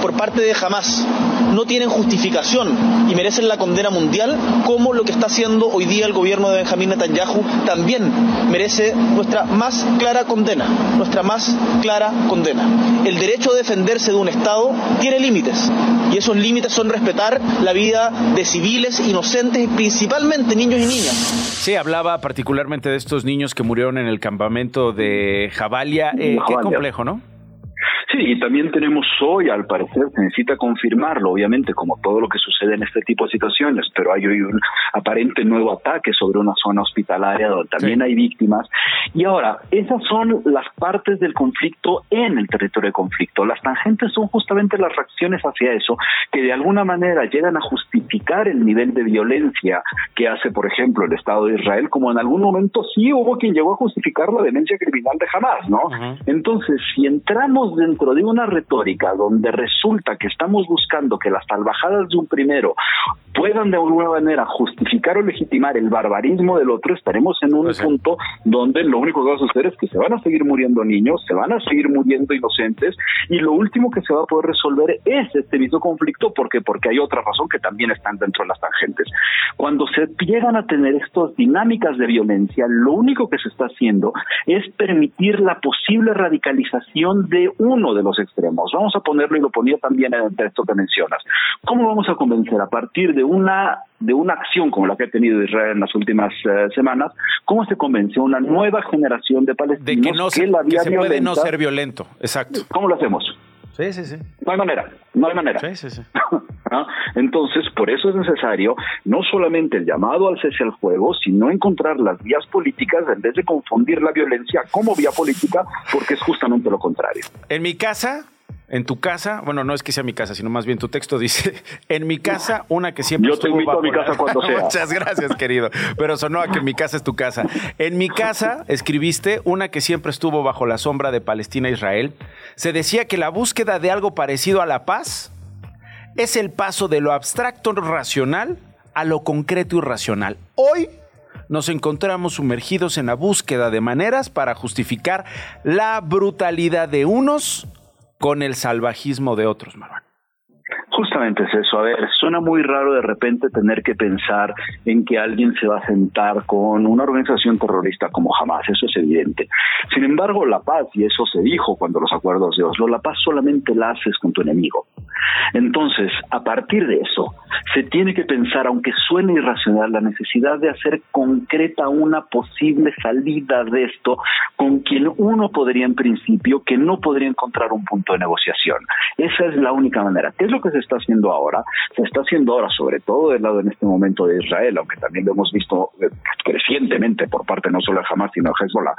por parte de Hamas no tienen justificación y merecen la condena mundial, como lo que está haciendo hoy día el gobierno de Benjamín Netanyahu también merece nuestra más clara condena. Nuestra más clara condena. El derecho a defenderse de un Estado tiene límites. Y esos límites son respetar la vida de civiles inocentes, principalmente niños y niñas. Sí, hablaba particularmente de estos niños que murieron en el campamento de Javalia. Eh, qué complejo, ¿no? Sí, y también tenemos hoy, al parecer, se necesita confirmarlo, obviamente, como todo lo que sucede en este tipo de situaciones, pero hay hoy un aparente nuevo ataque sobre una zona hospitalaria donde también hay víctimas. Y ahora, esas son las partes del conflicto en el territorio de conflicto. Las tangentes son justamente las reacciones hacia eso, que de alguna manera llegan a justificar el nivel de violencia que hace, por ejemplo, el Estado de Israel, como en algún momento sí hubo quien llegó a justificar la demencia criminal de Hamas, ¿no? Entonces, si entramos dentro de una retórica donde resulta que estamos buscando que las salvajadas de un primero puedan de alguna manera justificar o legitimar el barbarismo del otro, estaremos en un pues punto donde lo único que va a suceder es que se van a seguir muriendo niños, se van a seguir muriendo inocentes y lo último que se va a poder resolver es este mismo conflicto. Porque porque hay otra razón que también están dentro de las tangentes. Cuando se llegan a tener estas dinámicas de violencia, lo único que se está haciendo es permitir la posible radicalización de uno de los extremos. Vamos a ponerlo y lo ponía también en el texto que mencionas. ¿Cómo vamos a convencer a partir de una de una acción como la que ha tenido Israel en las últimas eh, semanas, cómo se convence a una nueva generación de palestinos de que, no se, la vía puede no ser violento? Exacto. ¿Cómo lo hacemos? Sí, sí, sí. No hay manera, no hay manera. Sí, sí, sí. ¿Ah? Entonces, por eso es necesario no solamente el llamado al cese al fuego, sino encontrar las vías políticas en vez de confundir la violencia como vía política, porque es justamente lo contrario. En mi casa, en tu casa, bueno, no es que sea mi casa, sino más bien tu texto dice, en mi casa, una que siempre Yo te invito a mi casa cuando sea. Muchas gracias, querido. Pero sonó a que mi casa es tu casa. En mi casa escribiste una que siempre estuvo bajo la sombra de Palestina e Israel. Se decía que la búsqueda de algo parecido a la paz es el paso de lo abstracto racional a lo concreto y racional. Hoy nos encontramos sumergidos en la búsqueda de maneras para justificar la brutalidad de unos con el salvajismo de otros, Marwan. Justamente es eso. A ver, suena muy raro de repente tener que pensar en que alguien se va a sentar con una organización terrorista como Hamas, eso es evidente. Sin embargo, la paz, y eso se dijo cuando los acuerdos de Oslo, la paz solamente la haces con tu enemigo. Entonces, a partir de eso, se tiene que pensar, aunque suene irracional, la necesidad de hacer concreta una posible salida de esto con quien uno podría en principio que no podría encontrar un punto de negociación. Esa es la única manera. ¿Qué es lo que se está haciendo ahora? Se está haciendo ahora, sobre todo del lado en este momento de Israel, aunque también lo hemos visto eh, crecientemente por parte no solo de Hamas, sino de Hezbollah,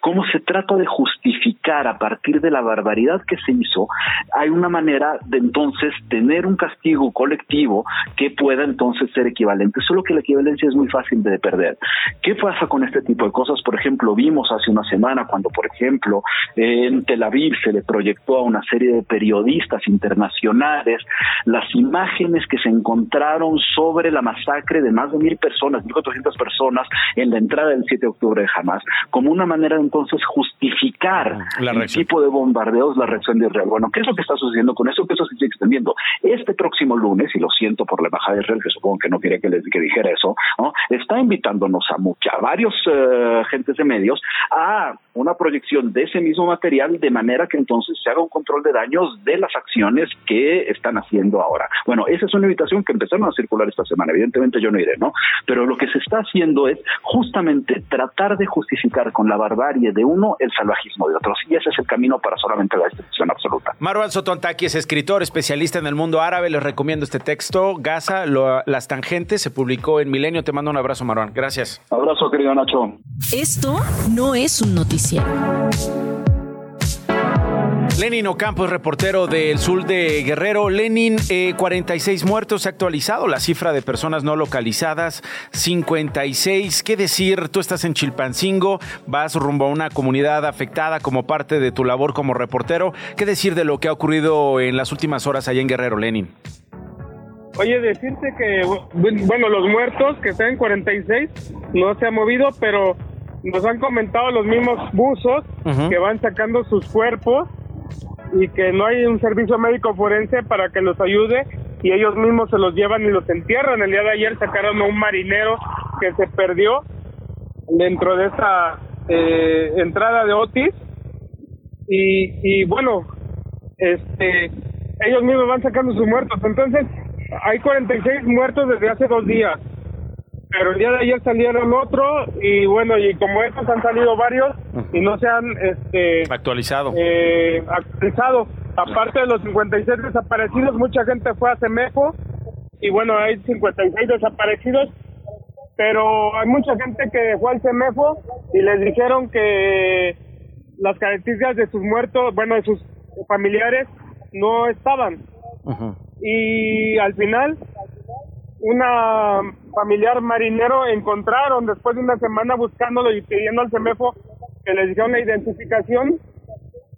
cómo se trata de justificar a partir de la barbaridad que se hizo, hay una manera de entonces tener un castigo colectivo que pueda entonces ser equivalente, solo que la equivalencia es muy fácil de perder. ¿Qué pasa con este tipo de cosas? Por ejemplo, vimos hace una semana cuando, por ejemplo, en Tel Aviv se le proyectó a una serie de periodistas internacionales las imágenes que se encontraron sobre la masacre de más de mil personas, mil cuatrocientas personas en la entrada del 7 de octubre de Hamas, como una manera de entonces justificar el tipo de bombardeos, la reacción de Israel. Bueno, ¿qué es lo que está sucediendo con eso? Que eso se sigue extendiendo. Este próximo lunes, y lo siento por la embajada de Israel, que supongo que no quería que les que dijera eso, ¿no? está invitándonos a, mucha, a varios uh, agentes de medios a una proyección de ese mismo material de manera que entonces se haga un control de daños de las acciones que están haciendo ahora. Bueno, esa es una invitación que empezaron a circular esta semana. Evidentemente yo no iré, ¿no? Pero lo que se está haciendo es justamente tratar de justificar con la barbarie de uno el salvajismo de otros. Y ese es el camino para solamente la destrucción absoluta. Marwan Sotontaki es escritor, especialista en el mundo árabe. Les recomiendo este texto. Gaza, las tangentes, se publicó en Milenio. Te mando un abrazo, Marwan. Gracias. Abrazo, querido Nacho. Esto no es un noticiero Lenin Ocampo es reportero del sur de Guerrero. Lenin, 46 eh, muertos, se ha actualizado la cifra de personas no localizadas, 56. ¿Qué decir? Tú estás en Chilpancingo, vas rumbo a una comunidad afectada como parte de tu labor como reportero. ¿Qué decir de lo que ha ocurrido en las últimas horas allá en Guerrero, Lenin? Oye, decirte que, bueno, los muertos, que están en 46, no se ha movido, pero nos han comentado los mismos buzos que van sacando sus cuerpos y que no hay un servicio médico forense para que los ayude y ellos mismos se los llevan y los entierran. El día de ayer sacaron a un marinero que se perdió dentro de esta eh, entrada de Otis y, y bueno, este, ellos mismos van sacando sus muertos. Entonces, hay 46 muertos desde hace dos días pero el día de ayer salieron otro y bueno, y como estos han salido varios y no se han este, actualizado. Eh, actualizado. Aparte de los 56 desaparecidos, mucha gente fue a Semejo y bueno, hay 56 desaparecidos, pero hay mucha gente que fue al Semejo y les dijeron que las características de sus muertos, bueno, de sus familiares no estaban. Y al final una familiar marinero encontraron después de una semana buscándolo y pidiendo al CEMEFO que les dijeron la identificación,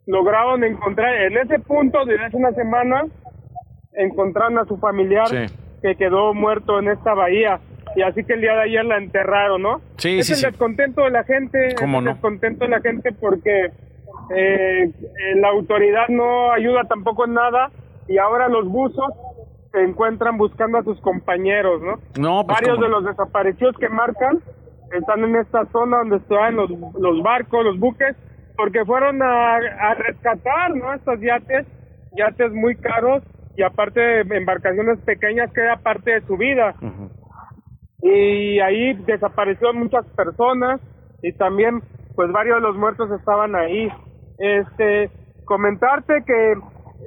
lograron encontrar en ese punto desde hace una semana encontraron a su familiar que quedó muerto en esta bahía. Y así que el día de ayer la enterraron, ¿no? Sí, es el descontento de la gente, es el descontento de la gente porque eh, la autoridad no ayuda tampoco en nada y ahora los buzos encuentran buscando a sus compañeros, ¿no? No, pues Varios de los desaparecidos que marcan están en esta zona donde están los, los barcos, los buques, porque fueron a, a rescatar, ¿no? Estos yates, yates muy caros y aparte de embarcaciones pequeñas que era parte de su vida. Y ahí desaparecieron muchas personas y también pues varios de los muertos estaban ahí. Este, comentarte que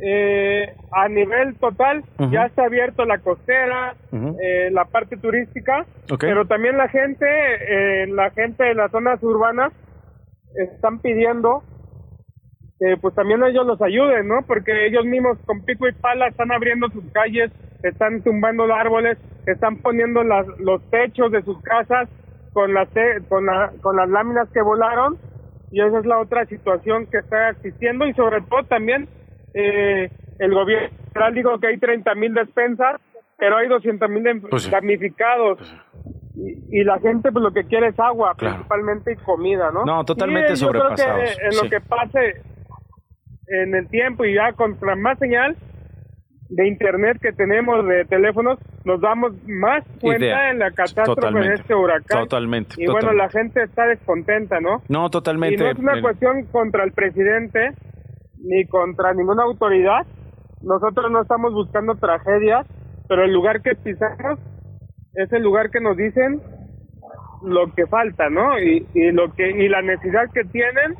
eh, a nivel total ya está abierto la costera, eh, la parte turística, pero también la gente, eh, la gente de las zonas urbanas están pidiendo que pues también ellos los ayuden, ¿no? Porque ellos mismos con pico y pala están abriendo sus calles, están tumbando árboles, están poniendo las, los techos de sus casas con las, con, con las láminas que volaron y esa es la otra situación que está existiendo y sobre todo también eh, el gobierno federal dijo que hay 30 mil despensas, pero hay 200 mil pues damnificados. Pues y, la gente pues lo que quiere es agua, principalmente y comida, ¿no? No, totalmente sobrepasados. Yo creo que en lo que pase en el tiempo y ya contra más señal de internet que tenemos de teléfonos, nos damos más cuenta en la catástrofe de este huracán. Totalmente. Y bueno, la gente está descontenta, ¿no? No, totalmente. Y no es una cuestión contra el presidente, ni contra ninguna autoridad. Nosotros no estamos buscando tragedias, pero el lugar que pisamos es el lugar que nos dicen lo que falta, ¿no? Y, lo que y la necesidad que tienen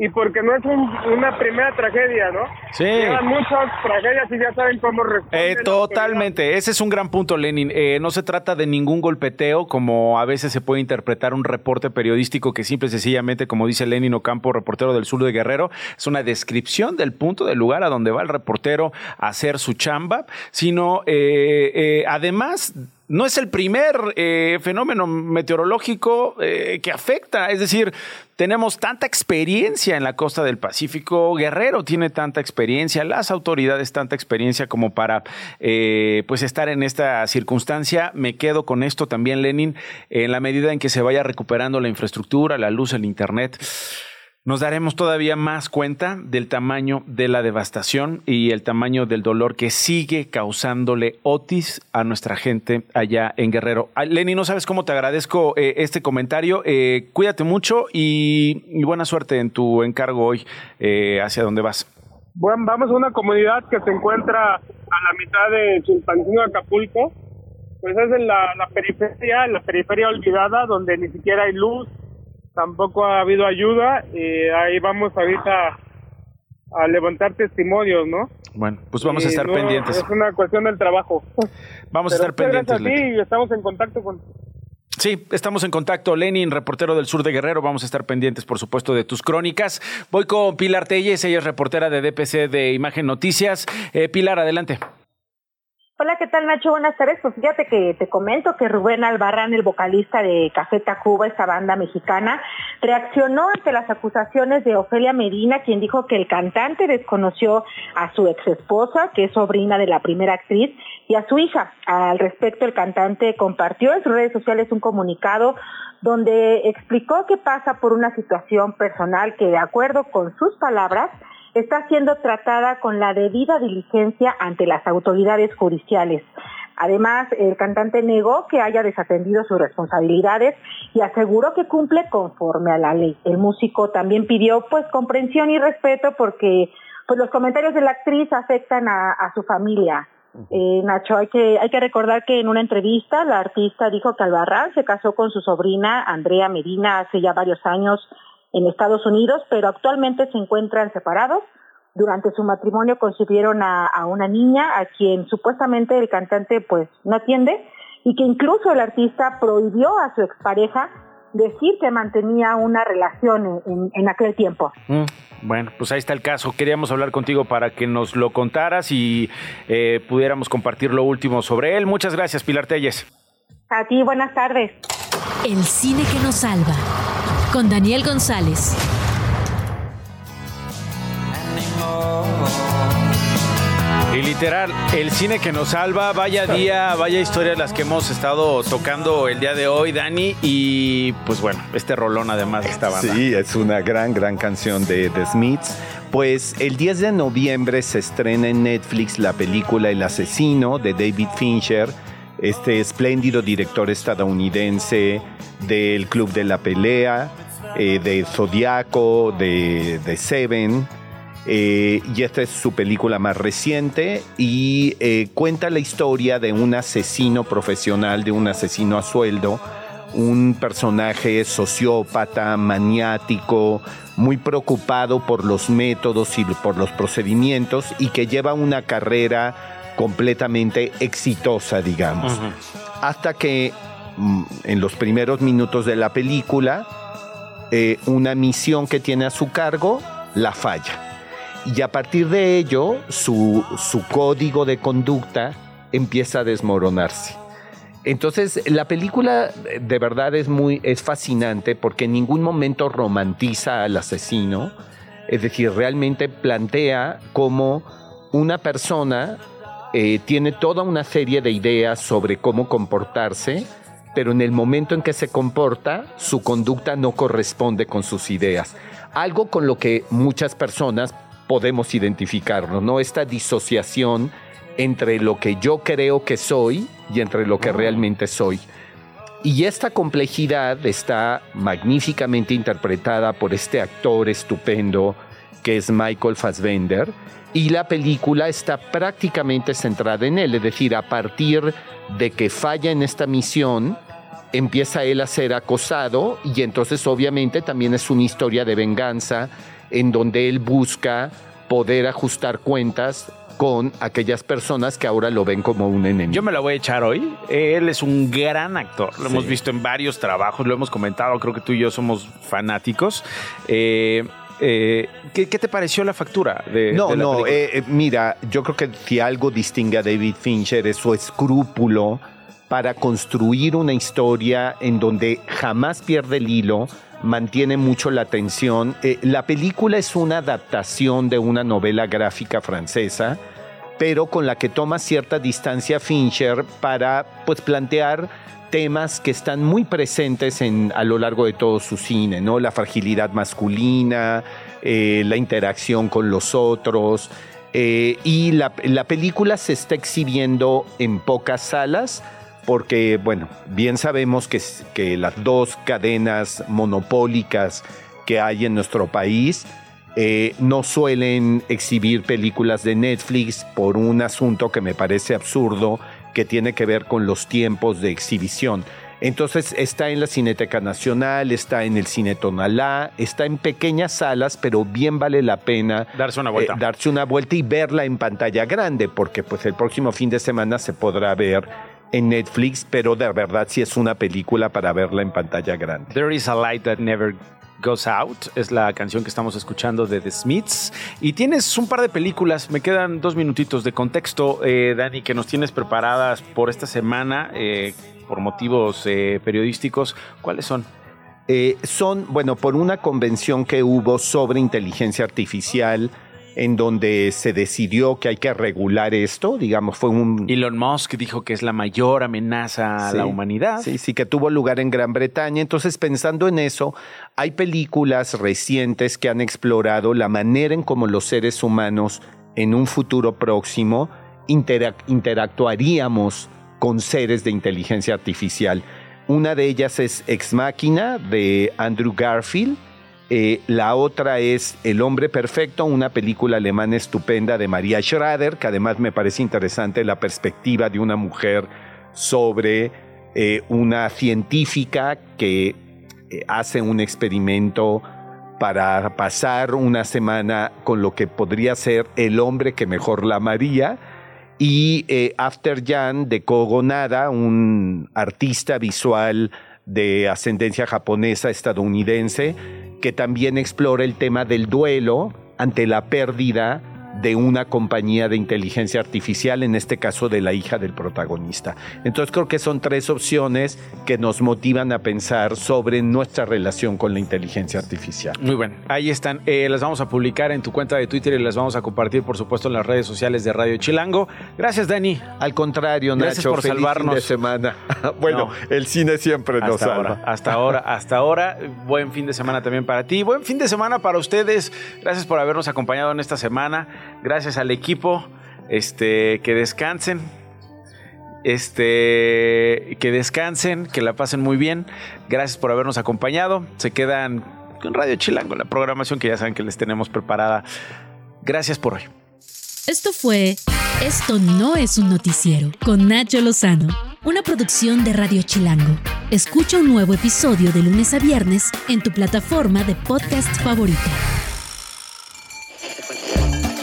y porque no es una primera tragedia, ¿no? Sí. Llevan muchas tragedias y ya saben cómo responder. Eh, totalmente, ese es un gran punto, Lenin. Eh, no se trata de ningún golpeteo, como a veces se puede interpretar un reporte periodístico que simple y sencillamente, como dice Lenin Ocampo, reportero del sur de Guerrero, es una descripción del punto del lugar a donde va el reportero a hacer su chamba, sino eh, además no es el primer eh, fenómeno meteorológico eh, que afecta. Es decir, tenemos tanta experiencia en la costa del Pacífico, Guerrero tiene tanta experiencia, las autoridades tanta experiencia como para eh, pues estar en esta circunstancia. Me quedo con esto también, Lenin, en la medida en que se vaya recuperando la infraestructura, la luz, el Internet nos daremos todavía más cuenta del tamaño de la devastación y el tamaño del dolor que sigue causándole Otis a nuestra gente allá en Guerrero. Lenny, no sabes cómo te agradezco eh, este comentario. Eh, cuídate mucho y, buena suerte en tu encargo hoy eh, hacia dónde vas. Bueno, vamos a una comunidad que se encuentra a la mitad de Chilpancingo, Acapulco. Pues es en la, la periferia, la periferia olvidada, donde ni siquiera hay luz, tampoco ha habido ayuda y ahí vamos ahorita a levantar testimonios, ¿no? Bueno, pues vamos a estar pendientes. Es una cuestión del trabajo. Vamos a estar pendientes. Sí, estamos en contacto con Sí, estamos en contacto. Lenin, reportero del sur de Guerrero. Vamos a estar pendientes, por supuesto, de tus crónicas. Voy con Pilar Telles, ella es reportera de DPC de Imagen Noticias. Eh, Pilar, adelante. Hola, ¿qué tal Nacho? Buenas tardes. Pues fíjate que te comento que Rubén Albarrán, el vocalista de Café Tacuba, esta banda mexicana, reaccionó ante las acusaciones de Ofelia Medina, quien dijo que el cantante desconoció a su ex esposa, que es sobrina de la primera actriz, y a su hija. Al respecto, el cantante compartió en sus redes sociales un comunicado donde explicó que pasa por una situación personal que, de acuerdo con sus palabras, está siendo tratada con la debida diligencia ante las autoridades judiciales. Además, el cantante negó que haya desatendido sus responsabilidades y aseguró que cumple conforme a la ley. El músico también pidió pues comprensión y respeto porque pues los comentarios de la actriz afectan a, su familia. Eh, Nacho, hay que, hay que recordar que en una entrevista la artista dijo que Albarrán se casó con su sobrina Andrea Medina hace ya varios años en Estados Unidos, pero actualmente se encuentran separados. Durante su matrimonio concibieron a, una niña a quien supuestamente el cantante pues no atiende y que incluso el artista prohibió a su expareja decir que mantenía una relación en, aquel tiempo. Mm, bueno, pues ahí está el caso. Queríamos hablar contigo para que nos lo contaras y eh, pudiéramos compartir lo último sobre él. Muchas gracias, Pilar Telles. A ti, buenas tardes. El cine que nos salva con Daniel González. Y literal, el cine que nos salva, vaya día, vaya historia las que hemos estado tocando el día de hoy, Dani. Y pues bueno, este rolón además esta banda. Sí, es una gran, gran canción de The Smiths. Pues el 10 de noviembre se estrena en Netflix la película El asesino de David Fincher, este espléndido director estadounidense del Club de la Pelea, eh, de Zodiaco, de, Seven. Eh, y esta es su película más reciente y eh, cuenta la historia de un asesino profesional, de un asesino a sueldo, un personaje sociópata, maniático, muy preocupado por los métodos y por los procedimientos y que lleva una carrera completamente exitosa, digamos. Hasta que mm, en los primeros minutos de la película, eh, una misión que tiene a su cargo la falla. Y a partir de ello, su, su código de conducta empieza a desmoronarse. Entonces, la película de verdad es muy es fascinante porque en ningún momento romantiza al asesino, es decir, realmente plantea cómo una persona eh, tiene toda una serie de ideas sobre cómo comportarse, pero en el momento en que se comporta, su conducta no corresponde con sus ideas. Algo con lo que muchas personas podemos identificarnos, ¿no? Esta disociación entre lo que yo creo que soy y entre lo que realmente soy. Y esta complejidad está magníficamente interpretada por este actor estupendo que es Michael Fassbender, y la película está prácticamente centrada en él, es decir, a partir de que falla en esta misión, empieza él a ser acosado y entonces obviamente también es una historia de venganza en donde él busca poder ajustar cuentas con aquellas personas que ahora lo ven como un enemigo. Yo me la voy a echar hoy. Él es un gran actor. Lo hemos visto en varios trabajos, lo hemos comentado. Creo que tú y yo somos fanáticos. Eh, eh, ¿qué, te pareció la factura? De, no, no, eh, mira, yo creo que si algo distingue a David Fincher es su escrúpulo para construir una historia en donde jamás pierde el hilo, mantiene mucho la atención. Eh, la película es una adaptación de una novela gráfica francesa, pero con la que toma cierta distancia Fincher para pues, plantear temas que están muy presentes en, a lo largo de todo su cine, ¿no? La fragilidad masculina, eh, la interacción con los otros. Eh, y la, la película se está exhibiendo en pocas salas, porque, bueno, bien sabemos que, que las dos cadenas monopólicas que hay en nuestro país eh, no suelen exhibir películas de Netflix por un asunto que me parece absurdo, que tiene que ver con los tiempos de exhibición. Entonces está en la Cineteca Nacional, está en el Cine Tonalá, está en pequeñas salas, pero bien vale la pena darse una vuelta, eh, darse una vuelta y verla en pantalla grande, porque pues el próximo fin de semana se podrá ver en Netflix, pero de verdad sí es una película para verla en pantalla grande. There is a light that never Goes Out, es la canción que estamos escuchando de The Smiths. Y tienes un par de películas, me quedan dos minutitos de contexto, eh, Dani, que nos tienes preparadas por esta semana, eh, por motivos eh, periodísticos. ¿Cuáles son? son, bueno, por una convención que hubo sobre inteligencia artificial en donde se decidió que hay que regular esto, digamos, fue un... Elon Musk dijo que es la mayor amenaza a la humanidad. Sí, sí, que tuvo lugar en Gran Bretaña. Entonces, pensando en eso, hay películas recientes que han explorado la manera en cómo los seres humanos en un futuro próximo interactuaríamos con seres de inteligencia artificial. Una de ellas es Ex Máquina de Andrew Garfield eh, la otra es El hombre perfecto, una película alemana estupenda de María Schrader, que además me parece interesante la perspectiva de una mujer sobre eh, una científica que eh, hace un experimento para pasar una semana con lo que podría ser el hombre que mejor la amaría. Y After Jan de Kogo Nada, un artista visual de ascendencia japonesa estadounidense, que también explora el tema del duelo ante la pérdida de una compañía de inteligencia artificial, en este caso de la hija del protagonista. Entonces creo que son tres opciones que nos motivan a pensar sobre nuestra relación con la inteligencia artificial. Muy bien, ahí están. Eh, las vamos a publicar en tu cuenta de Twitter y las vamos a compartir, por supuesto, en las redes sociales de Radio Chilango. Gracias, Dani. Al contrario, Gracias por salvarnos. de semana. bueno, el cine siempre nos salva. hasta ahora, hasta ahora. Buen fin de semana también para ti. Buen fin de semana para ustedes. Gracias por habernos acompañado en esta semana. Gracias al equipo. Este, que descansen. Este, que descansen, que la pasen muy bien. Gracias por habernos acompañado. Se quedan con Radio Chilango, la programación que ya saben que les tenemos preparada. Gracias por hoy. Esto fue Esto no es un noticiero con Nacho Lozano, una producción de Radio Chilango. Escucha un nuevo episodio de lunes a viernes en tu plataforma de podcast favorita.